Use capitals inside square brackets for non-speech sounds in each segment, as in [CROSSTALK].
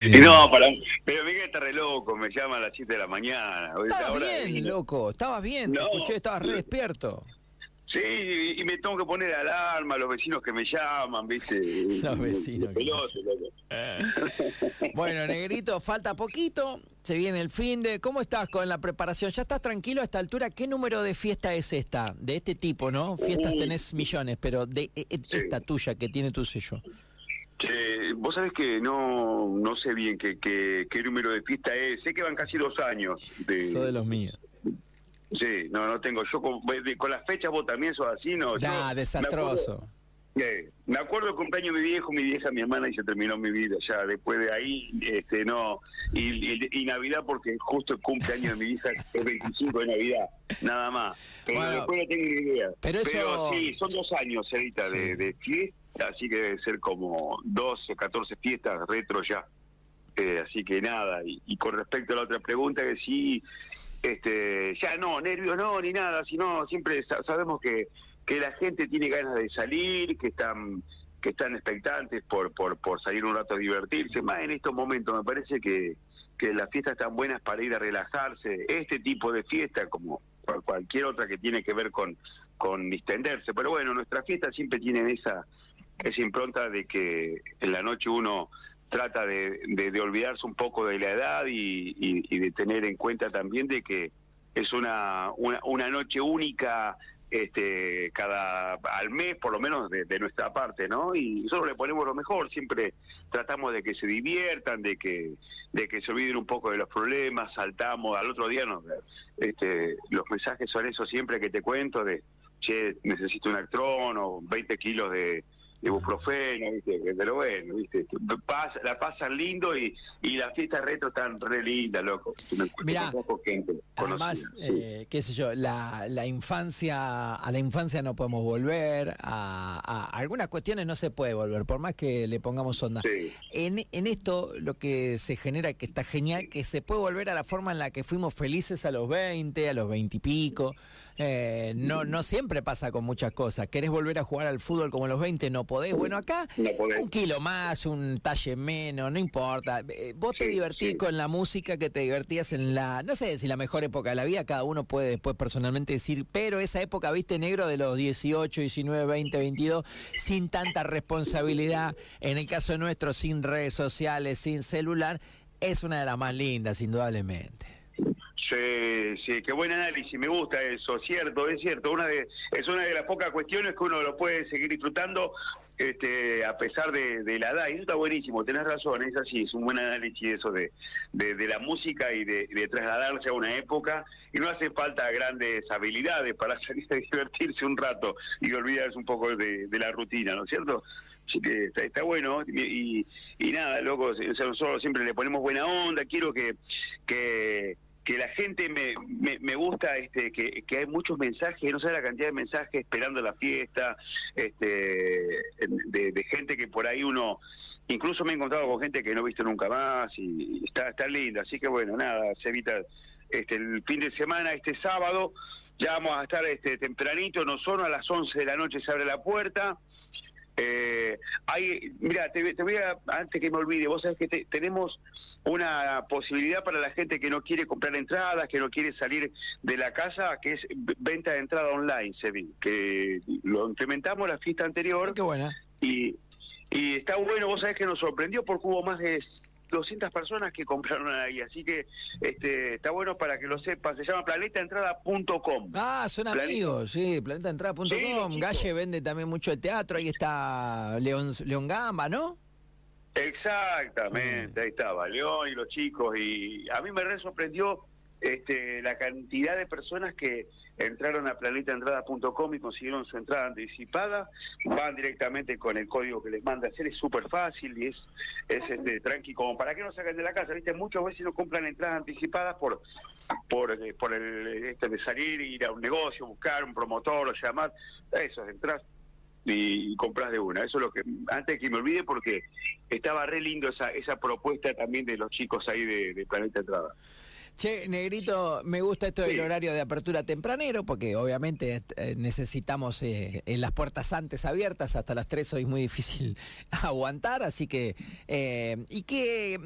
Y no, para, pero Miguel está re loco, me llama a las 7 de la mañana. Estabas bien, loco, estabas bien, te escuché, estabas re despierto. Sí, y, me tengo que poner alarma, los vecinos que me llaman, ¿viste? [LAUGHS] Los vecinos Peloso, loco. [LAUGHS] Bueno, Negrito, falta poquito, se viene el fin de... ¿Cómo estás con la preparación? ¿Ya estás tranquilo a esta altura? ¿Qué número de fiesta es esta? De este tipo, ¿no? Fiestas tenés millones, pero de e- e- esta tuya que tiene tu sello. Che, vos sabés que no, no sé bien qué, qué, qué número de fiesta es. Sé que van casi dos años. De, Sos de los míos. Sí, no, no tengo. Yo con, con las fechas vos también sos así, ¿no? Me desastroso. acuerdo- eh, me acuerdo el cumpleaños de mi viejo, mi vieja, mi hermana y se terminó mi vida ya. Después de ahí, este, no. Y, y, y Navidad porque justo el cumpleaños de mi hija es [LAUGHS] el 25 de Navidad, nada más. Pero Bueno, después no tengo ni idea. pero eso- sí, son dos años, Cerita, Sí. de, de fiesta, así que debe ser como 12, 14 fiestas retro ya. Eh, así que nada, y, y con respecto a la otra pregunta, que sí, este, ya no, nervios no, ni nada, sino siempre sa- sabemos que, que la gente tiene ganas de salir, que están que están expectantes por, por, por salir un rato a divertirse, más en estos momentos me parece que, que las fiestas están buenas para ir a relajarse, este tipo de fiesta como cual- cualquier otra que tiene que ver con, con distenderse, pero bueno, nuestras fiestas siempre tienen esa, esa impronta de que en la noche uno trata de, de- olvidarse un poco de la edad y, de tener en cuenta también de que es una, una, una noche única este cada al mes por lo menos de, nuestra parte no y nosotros le ponemos lo mejor siempre tratamos de que se diviertan de que de que se olviden un poco de los problemas saltamos al otro día nos, este los mensajes son esos siempre que te cuento de che necesito un actrón o 20 kilos de ibuprofeno, ¿viste? Pero bueno, ¿viste? Pas- la pasan lindo y, y las fiestas retro están re lindas, loco. Mirá, gente Además, eh, qué sé yo, la, la infancia, a la infancia no podemos volver, a, a algunas cuestiones no se puede volver, por más que le pongamos onda. Sí. En, en esto lo que se genera, que está genial, que se puede volver a la forma en la que fuimos felices a los 20, a los 20 y pico. Eh, no, no siempre pasa con muchas cosas. ¿Querés volver a jugar al fútbol como a los 20? No podés. Bueno, acá No podés. un kilo más, un talle menos, no importa. Eh, Vos te divertís sí. con la música que te divertías en la, no sé si la mejor época de la vida, cada uno puede después personalmente decir, pero esa época, viste, negro, de los 18, 19, 20, 22, sin tanta responsabilidad, en el caso nuestro, sin redes sociales, sin celular, es una de las más lindas, indudablemente. Sí, sí, qué buen análisis, me gusta eso, cierto, es cierto, una de, es una de las pocas cuestiones que uno lo puede seguir disfrutando este, a pesar de, de la edad, y eso está buenísimo, tenés razón, es así, es un buen análisis eso de, de, la música y de, trasladarse a una época, y no hace falta grandes habilidades para [LAUGHS] salir a divertirse un rato y olvidarse un poco de, la rutina, ¿no es cierto? Así que está, está bueno, y, y, nada, loco, nosotros siempre le ponemos buena onda, quiero que... que que la gente me, me, me gusta este que, que hay muchos mensajes, no sé la cantidad de mensajes esperando la fiesta, este de, gente que por ahí uno incluso me he encontrado con gente que no he visto nunca más y, está está linda, así que bueno, nada, se evita este el fin de semana, este sábado, ya vamos a estar este tempranito, no son a las 11 de la noche se abre la puerta. Eh, hay, mira, te, te voy a, antes que me olvide, vos sabés que te- tenemos una posibilidad para la gente que no quiere comprar entradas, que no quiere salir de la casa, que es venta de entrada online, Sebi, que lo implementamos la fiesta anterior Qué buena. y, y está bueno, vos sabés que nos sorprendió porque hubo más de 200 personas que [LAUGHS] compraron ahí, así que este está bueno para que lo sepas, se llama planetaentrada.com. Ah, son Planeta- amigos, sí, planetaentrada.com. Sí. Galle vende también mucho el teatro, ahí está León, León Gamba, ¿no? Exactamente, ahí estaba, León y los chicos, y a mí me re sorprendió este, la cantidad de personas que entraron a planetaentrada.com y consiguieron su entrada anticipada, van directamente con el código que les manda hacer, es súper fácil y es, es este, tranqui, como para que no sacan de la casa, ¿viste? Muchas veces no compran entradas anticipadas por por, eh, por el este de salir, ir a un negocio, buscar un promotor o llamar, eso, entras y, y compras de una. Eso es lo que, antes que me olvide, porque estaba re lindo esa, esa propuesta también de los chicos ahí de, de Planeta Entrada. Che, Negrito, me gusta esto del horario de apertura tempranero, porque obviamente eh, necesitamos eh, en las puertas antes abiertas, hasta las 3 hoy es muy difícil [LAUGHS] aguantar, así que... Eh, ¿Y qué,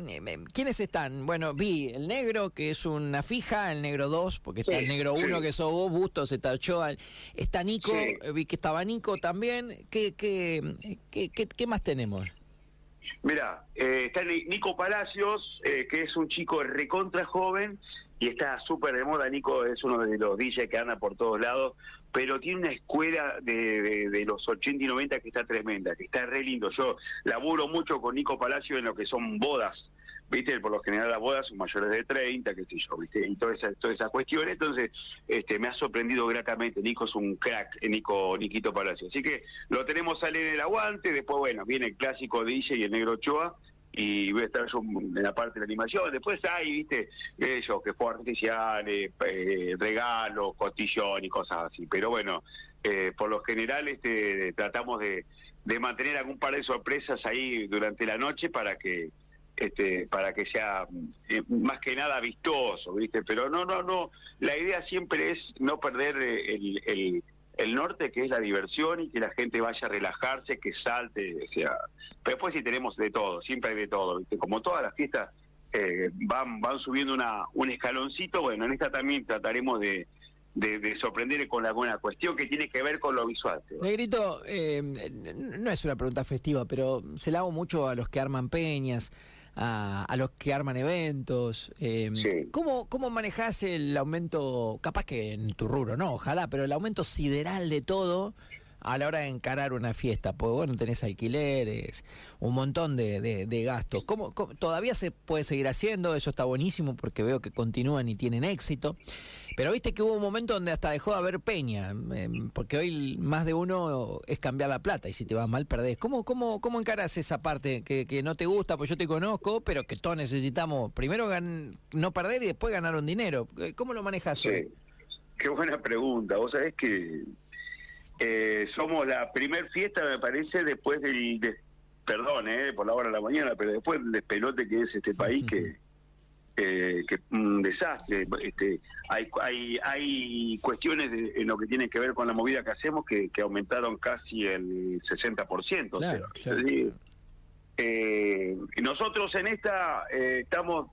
quiénes están? Bueno, vi el negro, que es una fija, el negro 2, porque está el negro 1, que sos vos, Bustos, está Ochoa, está Nico, vi que estaba Nico también. ¿Qué, qué, qué, qué más tenemos? Mira, eh, está Nico Palacios, eh, que es un chico recontra joven y está súper de moda. Nico es uno de los DJs que anda por todos lados, pero tiene una escuela de, de, los 80 y 90 que está tremenda, que está re lindo. Yo laburo mucho con Nico Palacios en lo que son bodas viste, por lo general las bodas son mayores de 30, qué sé yo, viste, y toda esa, toda esa cuestión, entonces este, me ha sorprendido gratamente, Nico es un crack, eh, Nico, Niquito Palacio, así que lo tenemos salir en el aguante, después bueno, viene el clásico DJ y el negro Ochoa, y voy a estar yo en la parte de la animación, después hay, viste, ellos, que fue artificiales, eh, regalos, costillón y cosas así, pero bueno, eh, por lo general este tratamos de, de mantener algún par de sorpresas ahí durante la noche para que este, para que sea eh, más que nada vistoso, ¿viste? Pero no, no, no, la idea siempre es no perder eh, el, el, norte, que es la diversión y que la gente vaya a relajarse, que salte, o sea, pero después sí tenemos de todo, siempre hay de todo, ¿viste? Como todas las fiestas eh, van, van subiendo una, un escaloncito, bueno, en esta también trataremos de, de, sorprender con alguna cuestión que tiene que ver con lo visual. Negrito, no es una pregunta festiva, pero se la hago mucho a los que arman peñas, a, los que arman eventos. Eh, ¿cómo, ¿Cómo manejás el aumento, capaz que en tu rubro, no, ojalá, pero el aumento sideral de todo? A la hora de encarar una fiesta, porque bueno, tenés alquileres, un montón de, de, gastos. ¿Cómo, todavía se puede seguir haciendo? Eso está buenísimo porque veo que continúan y tienen éxito. Pero viste que hubo un momento donde hasta dejó de haber peña, em, porque hoy más de uno es cambiar la plata y si te va mal perdés. ¿Cómo, cómo, cómo encarás esa parte que, que no te gusta? Pues yo te conozco, pero que todos necesitamos primero no perder y después ganar un dinero. ¿Cómo lo manejas sí. Qué buena pregunta. Vos sabés que eh, somos la primer fiesta, me parece, después del... perdón, eh, por la hora de la mañana, pero después del despelote que es este país, que, eh, que un desastre. Este, hay, hay, hay cuestiones en lo que tiene que ver con la movida que hacemos que, que aumentaron casi el 60%. Claro, eh, nosotros en esta eh, estamos,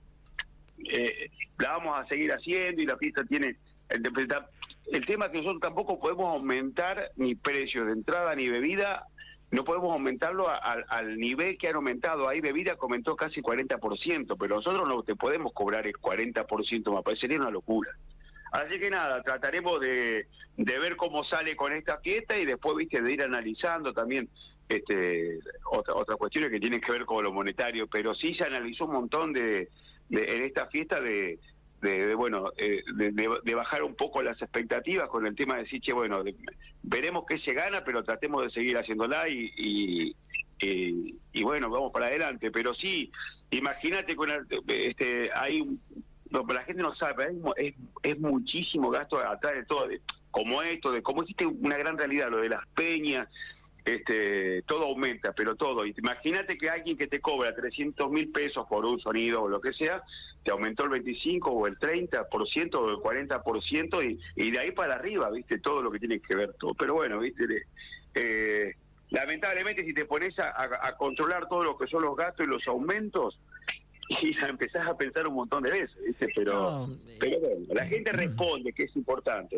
la vamos a seguir haciendo y la fiesta tiene... El tema es que nosotros tampoco podemos aumentar ni precios de entrada ni bebida, no podemos aumentarlo al nivel que han aumentado. Hay bebida que aumentó casi 40%, pero nosotros no te podemos cobrar el 40%, me parecería una locura. Así que nada, trataremos de, de ver cómo sale con esta fiesta y después, viste, de ir analizando también este, otra, otras cuestiones que tienen que ver con lo monetario, pero sí se analizó un montón de, de en esta fiesta de, de, bueno eh, de, bajar un poco las expectativas con el tema de decir che bueno veremos qué se gana pero tratemos de seguir haciéndola y, y, bueno vamos para adelante pero sí imagínate con este hay no, la gente no sabe es, es muchísimo gasto atrás de todo como esto de cómo existe una gran realidad lo de las peñas este, todo aumenta, pero todo. Imagínate que alguien que te cobra 300 mil pesos por un sonido o lo que sea, te aumentó el 25 o el 30% o el 40% y, y de ahí para arriba, ¿viste? Todo lo que tiene que ver todo. Pero bueno, ¿viste? Eh, lamentablemente si te pones a, controlar todo lo que son los gastos y los aumentos, [LAUGHS] y empezás a pensar un montón de veces, ¿viste? Pero, pero bueno, la gente responde, que es importante.